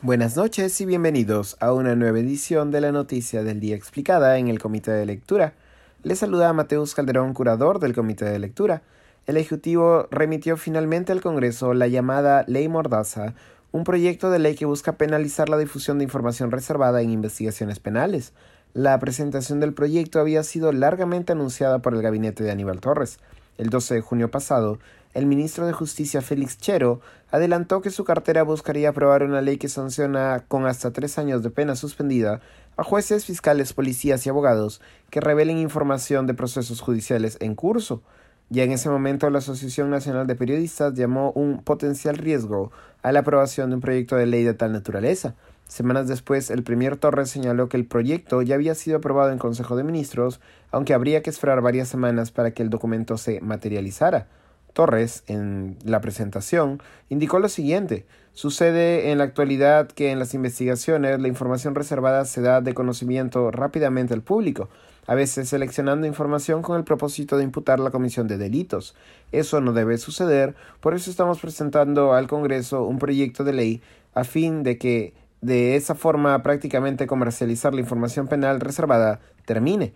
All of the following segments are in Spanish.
Buenas noches y bienvenidos a una nueva edición de la Noticia del Día Explicada en el Comité de Lectura. Les saluda Mateus Calderón, curador del Comité de Lectura. El Ejecutivo remitió finalmente al Congreso la llamada Ley Mordaza, un proyecto de ley que busca penalizar la difusión de información reservada en investigaciones penales. La presentación del proyecto había sido largamente anunciada por el gabinete de Aníbal Torres. El 12 de junio pasado, el ministro de Justicia Félix Chero adelantó que su cartera buscaría aprobar una ley que sanciona con hasta tres años de pena suspendida a jueces, fiscales, policías y abogados que revelen información de procesos judiciales en curso. Ya en ese momento la Asociación Nacional de Periodistas llamó un potencial riesgo a la aprobación de un proyecto de ley de tal naturaleza. Semanas después, el premier Torres señaló que el proyecto ya había sido aprobado en Consejo de Ministros, aunque habría que esperar varias semanas para que el documento se materializara. Torres, en la presentación, indicó lo siguiente. Sucede en la actualidad que en las investigaciones la información reservada se da de conocimiento rápidamente al público, a veces seleccionando información con el propósito de imputar la comisión de delitos. Eso no debe suceder, por eso estamos presentando al Congreso un proyecto de ley a fin de que de esa forma prácticamente comercializar la información penal reservada termine.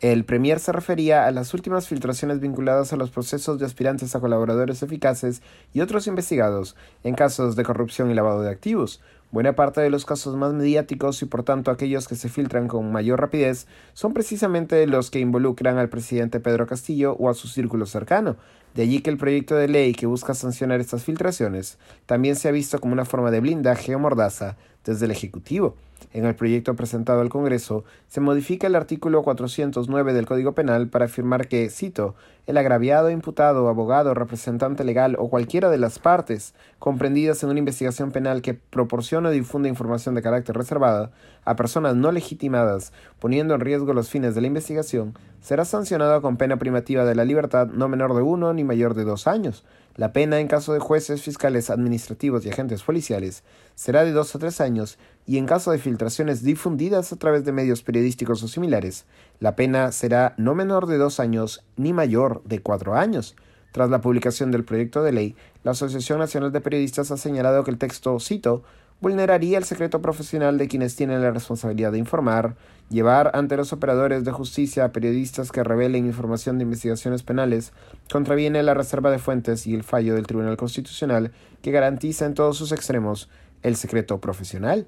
El Premier se refería a las últimas filtraciones vinculadas a los procesos de aspirantes a colaboradores eficaces y otros investigados en casos de corrupción y lavado de activos. Buena parte de los casos más mediáticos y por tanto aquellos que se filtran con mayor rapidez son precisamente los que involucran al presidente Pedro Castillo o a su círculo cercano. De allí que el proyecto de ley que busca sancionar estas filtraciones también se ha visto como una forma de blindaje o mordaza desde el Ejecutivo. En el proyecto presentado al Congreso se modifica el artículo 409 del Código Penal para afirmar que, cito, el agraviado, imputado, abogado, representante legal o cualquiera de las partes comprendidas en una investigación penal que proporcione o difunde información de carácter reservada a personas no legitimadas, poniendo en riesgo los fines de la investigación, será sancionado con pena primativa de la libertad no menor de uno ni mayor de dos años. La pena en caso de jueces, fiscales, administrativos y agentes policiales será de dos a tres años y en caso de filtraciones difundidas a través de medios periodísticos o similares, la pena será no menor de dos años ni mayor de cuatro años. Tras la publicación del proyecto de ley, la Asociación Nacional de Periodistas ha señalado que el texto, cito, vulneraría el secreto profesional de quienes tienen la responsabilidad de informar, llevar ante los operadores de justicia a periodistas que revelen información de investigaciones penales, contraviene la reserva de fuentes y el fallo del Tribunal Constitucional que garantiza en todos sus extremos el secreto profesional.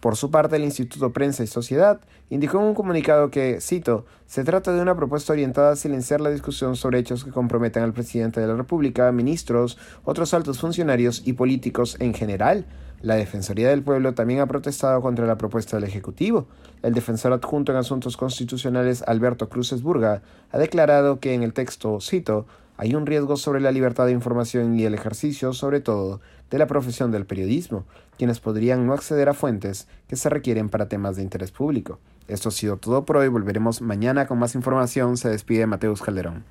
Por su parte, el Instituto Prensa y Sociedad indicó en un comunicado que, cito, se trata de una propuesta orientada a silenciar la discusión sobre hechos que comprometen al presidente de la República, ministros, otros altos funcionarios y políticos en general. La Defensoría del Pueblo también ha protestado contra la propuesta del Ejecutivo. El defensor adjunto en asuntos constitucionales Alberto Cruz Burga ha declarado que en el texto, cito, hay un riesgo sobre la libertad de información y el ejercicio, sobre todo, de la profesión del periodismo, quienes podrían no acceder a fuentes que se requieren para temas de interés público. Esto ha sido todo por hoy, volveremos mañana con más información. Se despide Mateus Calderón.